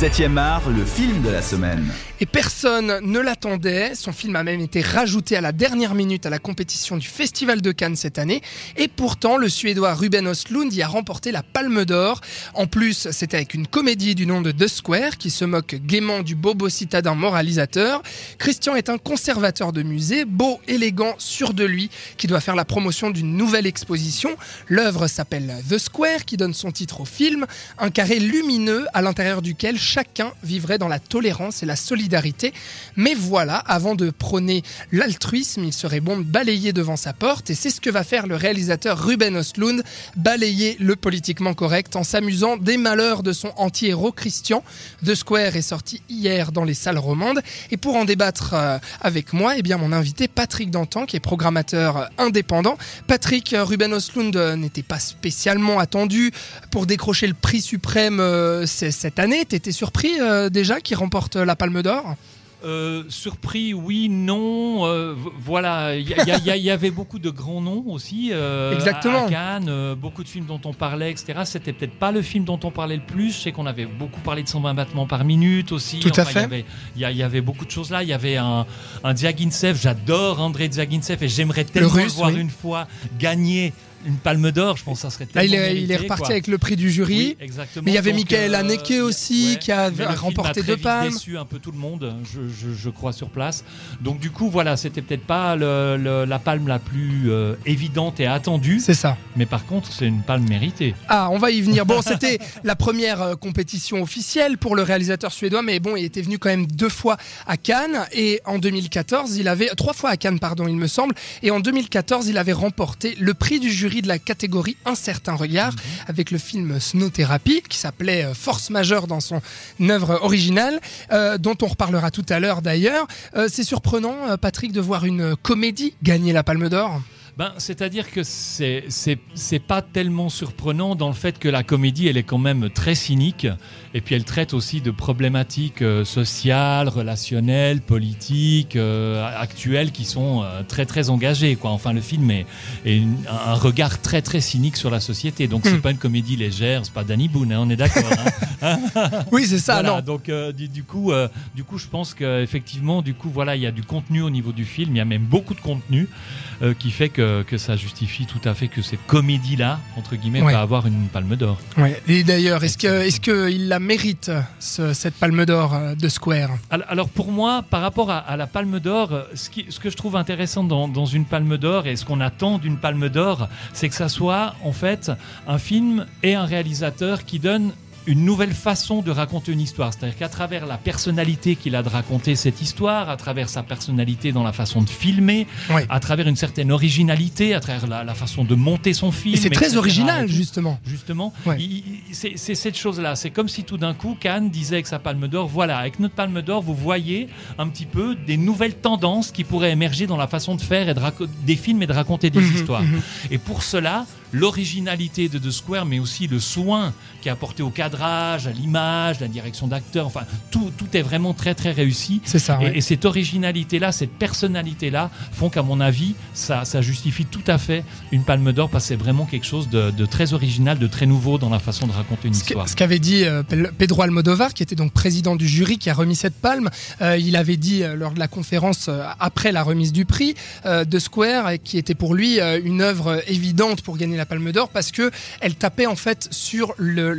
7e art, le film de la semaine. Et personne ne l'attendait. Son film a même été rajouté à la dernière minute à la compétition du Festival de Cannes cette année. Et pourtant, le Suédois Ruben Östlund y a remporté la Palme d'Or. En plus, c'était avec une comédie du nom de The Square qui se moque gaiement du bobo citadin moralisateur. Christian est un conservateur de musée, beau, élégant, sûr de lui, qui doit faire la promotion d'une nouvelle exposition. L'œuvre s'appelle The Square, qui donne son titre au film, un carré lumineux à l'intérieur duquel chacun vivrait dans la tolérance et la solidarité. Mais voilà, avant de prôner l'altruisme, il serait bon de balayer devant sa porte, et c'est ce que va faire le réalisateur Ruben Östlund, balayer le politiquement correct en s'amusant des malheurs de son anti-héros Christian. The Square est sorti hier dans les salles romandes, et pour en débattre euh, avec moi, eh bien mon invité Patrick Dantan, qui est programmateur indépendant. Patrick, euh, Ruben Östlund euh, n'était pas spécialement attendu pour décrocher le prix suprême euh, cette année. T'étais surpris euh, déjà qu'il remporte la Palme d'Or? Euh, surpris, oui, non. euh, voilà, il y, avait beaucoup de grands noms aussi. euh, Exactement. À, Cannes, euh, beaucoup de films dont on parlait, etc. C'était peut-être pas le film dont on parlait le plus. Je sais qu'on avait beaucoup parlé de 120 battements par minute aussi. Tout à il y fait. avait- Il y, avait beaucoup de choses là. Il y avait un, un. J'adore André Diagintsev et j'aimerais tellement le, Russe, voir oui. une fois gagner une palme d'or. Je pense que ça serait Là, il est, il est reparti quoi. avec le prix du jury. Oui. Mais il y avait Michael euh, Haneke aussi, qui a remporté deux palmes. déçu un peu tout le monde, je, je- je crois, sur place. Donc du coup, voilà, c'était peut-être pas le- le- la palme la plus euh, évidente et attendue, C'est ça. mais par contre, c'est une palme méritée. Ah, on va y venir. Bon, c'était la première euh, compétition officielle pour le réalisateur suédois, mais bon, il était venu quand même deux fois à Cannes et en 2014, il avait trois fois à Cannes, pardon, il me semble, et en 2014, il avait remporté le prix du jury de la catégorie Un certain regard avec le film Snow Therapy qui s'appelait euh, Force majeure dans son œuvre originale, euh, dont on reparlera tout à l'heure d'ailleurs. Euh, c'est surprenant, Patrick, de voir une comédie gagner la Palme d'Or. Ben, c'est-à-dire que c'est c'est c'est pas tellement surprenant dans le fait que la comédie elle est quand même très cynique et puis elle traite aussi de problématiques euh, sociales, relationnelles, politiques, euh, actuelles qui sont euh, très très engagées quoi. Enfin le film est, est une- un regard très très cynique sur la société donc c'est Hmm. pas une comédie légère, c'est pas Danny Boone, hein, on est d'accord. hein. Oui, c'est ça. Voilà, non. donc euh, du, du coup, euh, du coup, je pense qu'effectivement, du coup, voilà, il y a du contenu au niveau du film. Il y a même beaucoup de contenu euh, qui fait que, que ça justifie tout à fait que cette comédie-là, entre guillemets, Ouais. va avoir une palme d'or. Ouais. Et d'ailleurs, est-ce que est-ce que il la mérite ce- cette Palme d'Or euh, de Square? Al- Alors pour moi, par rapport à, à la Palme d'Or, euh, ce, qui- ce que je trouve intéressant dans, dans une Palme d'Or et ce qu'on attend d'une Palme d'Or, c'est que ça soit en fait un film et un réalisateur qui donne une nouvelle façon de raconter une histoire. C'est-à-dire qu'à travers la personnalité qu'il a de raconter cette histoire, à travers sa personnalité dans la façon de filmer, à travers une certaine originalité, à travers la, la façon de monter son film. Et c'est très original, justement. Justement, Ouais. c'est cette chose-là. C'est comme si tout d'un coup, Cannes disait avec sa palme d'or, voilà, avec notre palme d'or, vous voyez un petit peu des nouvelles tendances qui pourraient émerger dans la façon de faire et de des films et de raconter des Mhm, histoires. mhm. Et pour cela, l'originalité de The Square, mais aussi le soin qui est apporté au cadrage, à l'image, la direction d'acteur, enfin, tout, tout est vraiment très très réussi. C'est ça. Et- ouais. Et, cette originalité-là, cette personnalité-là, font qu'à mon avis, ça, ça justifie tout à fait une palme d'or parce que c'est vraiment quelque chose de, de très original, de très nouveau dans la façon de raconter une Ce que- histoire. ce qu'avait dit euh, Pedro Almodovar, qui était donc président du jury qui a remis cette palme, euh, il avait dit euh, lors de la conférence après la remise du prix de Square, qui était pour lui une œuvre évidente pour gagner la Palme d'Or parce que elle tapait en fait sur le,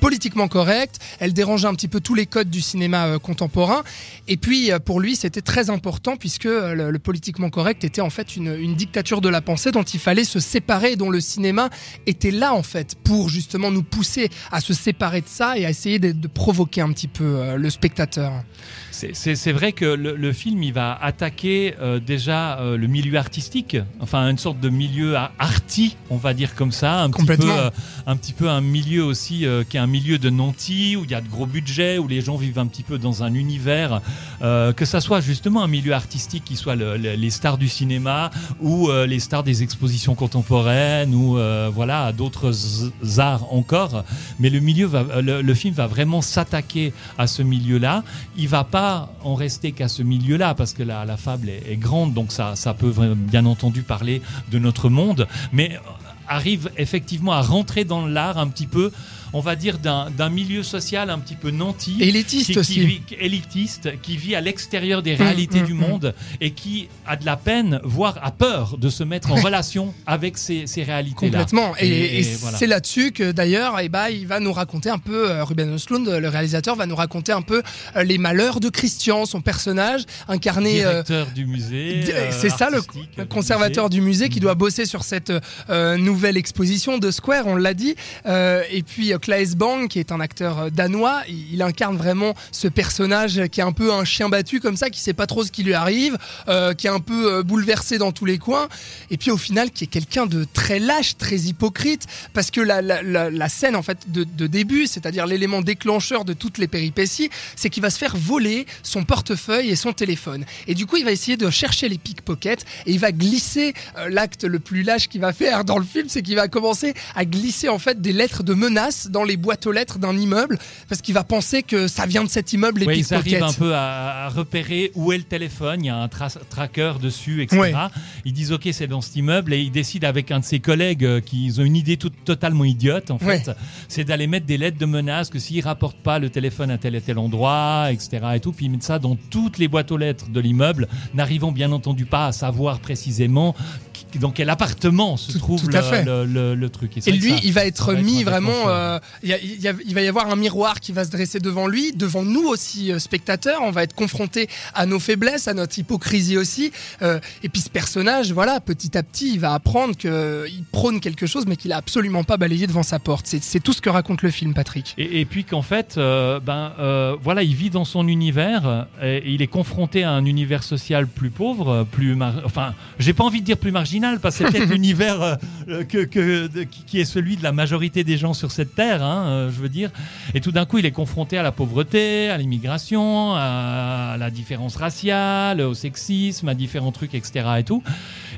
politiquement correct, elle dérangeait un petit peu tous les codes du cinéma euh, contemporain, et puis euh, pour lui c'était très important puisque euh, le, politiquement correct était en fait une, dictature de la pensée dont il fallait se séparer, dont le cinéma était là en fait pour justement nous pousser à se séparer de ça et à essayer de, provoquer un petit peu le spectateur. C'est- vrai que le, film, il va attaquer déjà le milieu artistique, enfin une sorte de milieu a- on va dire comme ça, un petit peu, euh, un petit peu un milieu aussi euh, qui est un milieu de nantis où il y a de gros budgets, où les gens vivent un petit peu dans un univers, euh, que ça soit justement un milieu artistique qui soit le- le- les stars du cinéma ou les stars des expositions contemporaines ou voilà d'autres arts encore, mais le milieu va, le, le film va vraiment s'attaquer à ce milieu-là. Il va pas en rester qu'à ce milieu-là parce que la, la fable est, est grande, donc ça, ça peut bien entendu parler de notre monde, mais arrive effectivement à rentrer dans l'art un petit peu on va dire, d'un milieu social un petit peu nanti. Élitiste qui, qui aussi. vit- élitiste, qui vit à l'extérieur des réalités mm, du mm. monde et qui a de la peine, voire a peur de se mettre en relation avec ces, ces réalités-là. Complètement. Et, Et- et et voilà. c'est là-dessus que d'ailleurs, eh ben, il va nous raconter un peu, euh, Ruben Östlund, le réalisateur, va nous raconter un peu euh, les malheurs de Christian, son personnage, incarné. euh, Directeur du musée. C'est ça le le du conservateur du musée qui doit bosser sur cette nouvelle exposition de Square, on l'a dit. Et puis Claes Bang, qui est un acteur euh, danois, il, incarne vraiment ce personnage qui est un peu un chien battu comme ça, qui sait pas trop ce qui lui arrive, euh, qui est un peu euh, bouleversé dans tous les coins. Et puis au final, qui est quelqu'un de très lâche, très hypocrite, parce que la, scène en fait de, début, c'est-à-dire l'élément déclencheur de toutes les péripéties, c'est qu'il va se faire voler son portefeuille et son téléphone. Et du coup, il va essayer de chercher les pickpockets et il va glisser l'acte le plus lâche qu'il va faire dans le film, c'est qu'il va commencer à glisser en fait des lettres de menaces dans les boîtes aux lettres d'un immeuble parce qu'il va penser que ça vient de cet immeuble les Ouais, ils arrivent un peu à, à repérer où est le téléphone, il y a un tra- tracker dessus, etc. Ouais. Ils disent ok c'est dans cet immeuble et ils décident avec un de ses collègues euh, qui ont une idée toute totalement idiote en fait, Ouais. c'est d'aller mettre des lettres de menaces que s'ils rapportent pas le téléphone à tel et tel endroit, etc. et tout, puis ils mettent ça dans toutes les boîtes aux lettres de l'immeuble, n'arrivant bien entendu pas à savoir précisément dans quel appartement se Tout- trouve tout le, à fait. le- le- le truc. Et lui, ça- il va être va mis vraiment. déclencheur. euh, y a- il y a- il va y avoir un miroir qui va se dresser devant lui, devant nous aussi, euh, spectateurs. On va être confronté à nos faiblesses, à notre hypocrisie aussi. Euh, et puis ce personnage, voilà, petit à petit, il va apprendre qu'il prône quelque chose, mais qu'il a absolument pas balayé devant sa porte. C'est tout ce que raconte le film, Patrick. Et, et puis qu'en fait, euh, ben euh, voilà, il vit dans son univers et il est confronté à un univers social plus pauvre, plus enfin, j'ai pas envie de dire plus marginal parce que c'est peut-être l'univers euh, que, que- de- qui, qui est celui de la majorité des gens sur cette terre, hein, euh, je veux dire. Et tout d'un coup, il est confronté à la pauvreté, à l'immigration, à la différence raciale, au sexisme, à différents trucs, etc. Et tout.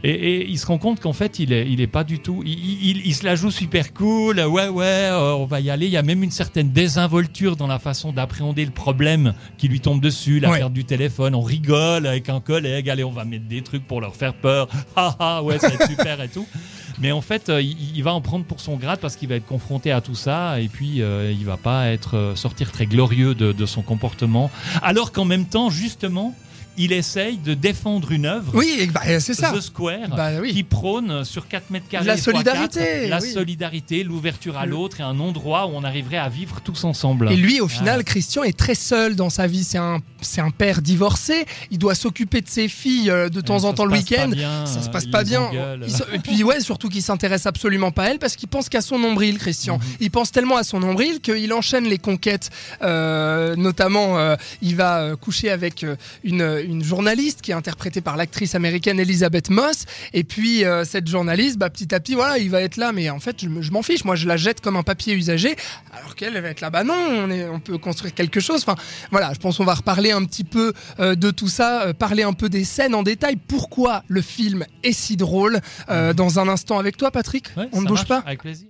Et, et il se rend compte qu'en fait, il est, il est pas du tout. Il, il- il se la joue super cool. Ouais, ouais, euh, on va y aller. Il y a même une certaine désinvolture dans la façon d'appréhender le problème qui lui tombe dessus, la Ouais. perte du téléphone. On rigole avec un collègue. Allez, on va mettre des trucs pour leur faire peur. Ah ah, ouais, être super et tout. Mais en fait, euh, il, va en prendre pour son grade parce qu'il va être confronté à tout ça et puis euh, il va pas être euh, sortir très glorieux de son comportement. Alors qu'en même temps, justement, il essaye de défendre une œuvre. Oui, bah, c'est ça. The Square, Bah oui. qui prône sur 4 mètres carrés La solidarité, 4, la oui. solidarité, l'ouverture à l'autre et un endroit où on arriverait à vivre tous ensemble. Et lui, au final, Ah. Christian est très seul dans sa vie. C'est un, c'est un père divorcé. Il doit s'occuper de ses filles euh, de temps en temps le week-end. bien, Ça se euh, passe pas bien. se- Et puis ouais, surtout qu'il s'intéresse absolument pas à elle parce qu'il pense qu'à son nombril, Christian. Mhm. Il pense tellement à son nombril qu'il enchaîne les conquêtes. Euh, notamment, euh, il va coucher avec une, une journaliste qui est interprétée par l'actrice américaine Elizabeth Moss. Et puis euh, cette journaliste, bah, petit à petit, voilà, il va être là. Mais en fait, je, me- je m'en fiche. Moi, je la jette comme un papier usagé. Alors qu'elle elle va être là. Bah non, on, est, on peut construire quelque chose. Enfin, voilà. Je pense qu'on va reparler un petit peu euh, de tout ça, euh, parler un peu des scènes en détail. Pourquoi le film est si drôle Dans un instant avec toi, Patrick? Ouais, on ne bouge marche, pas? Avec plaisir.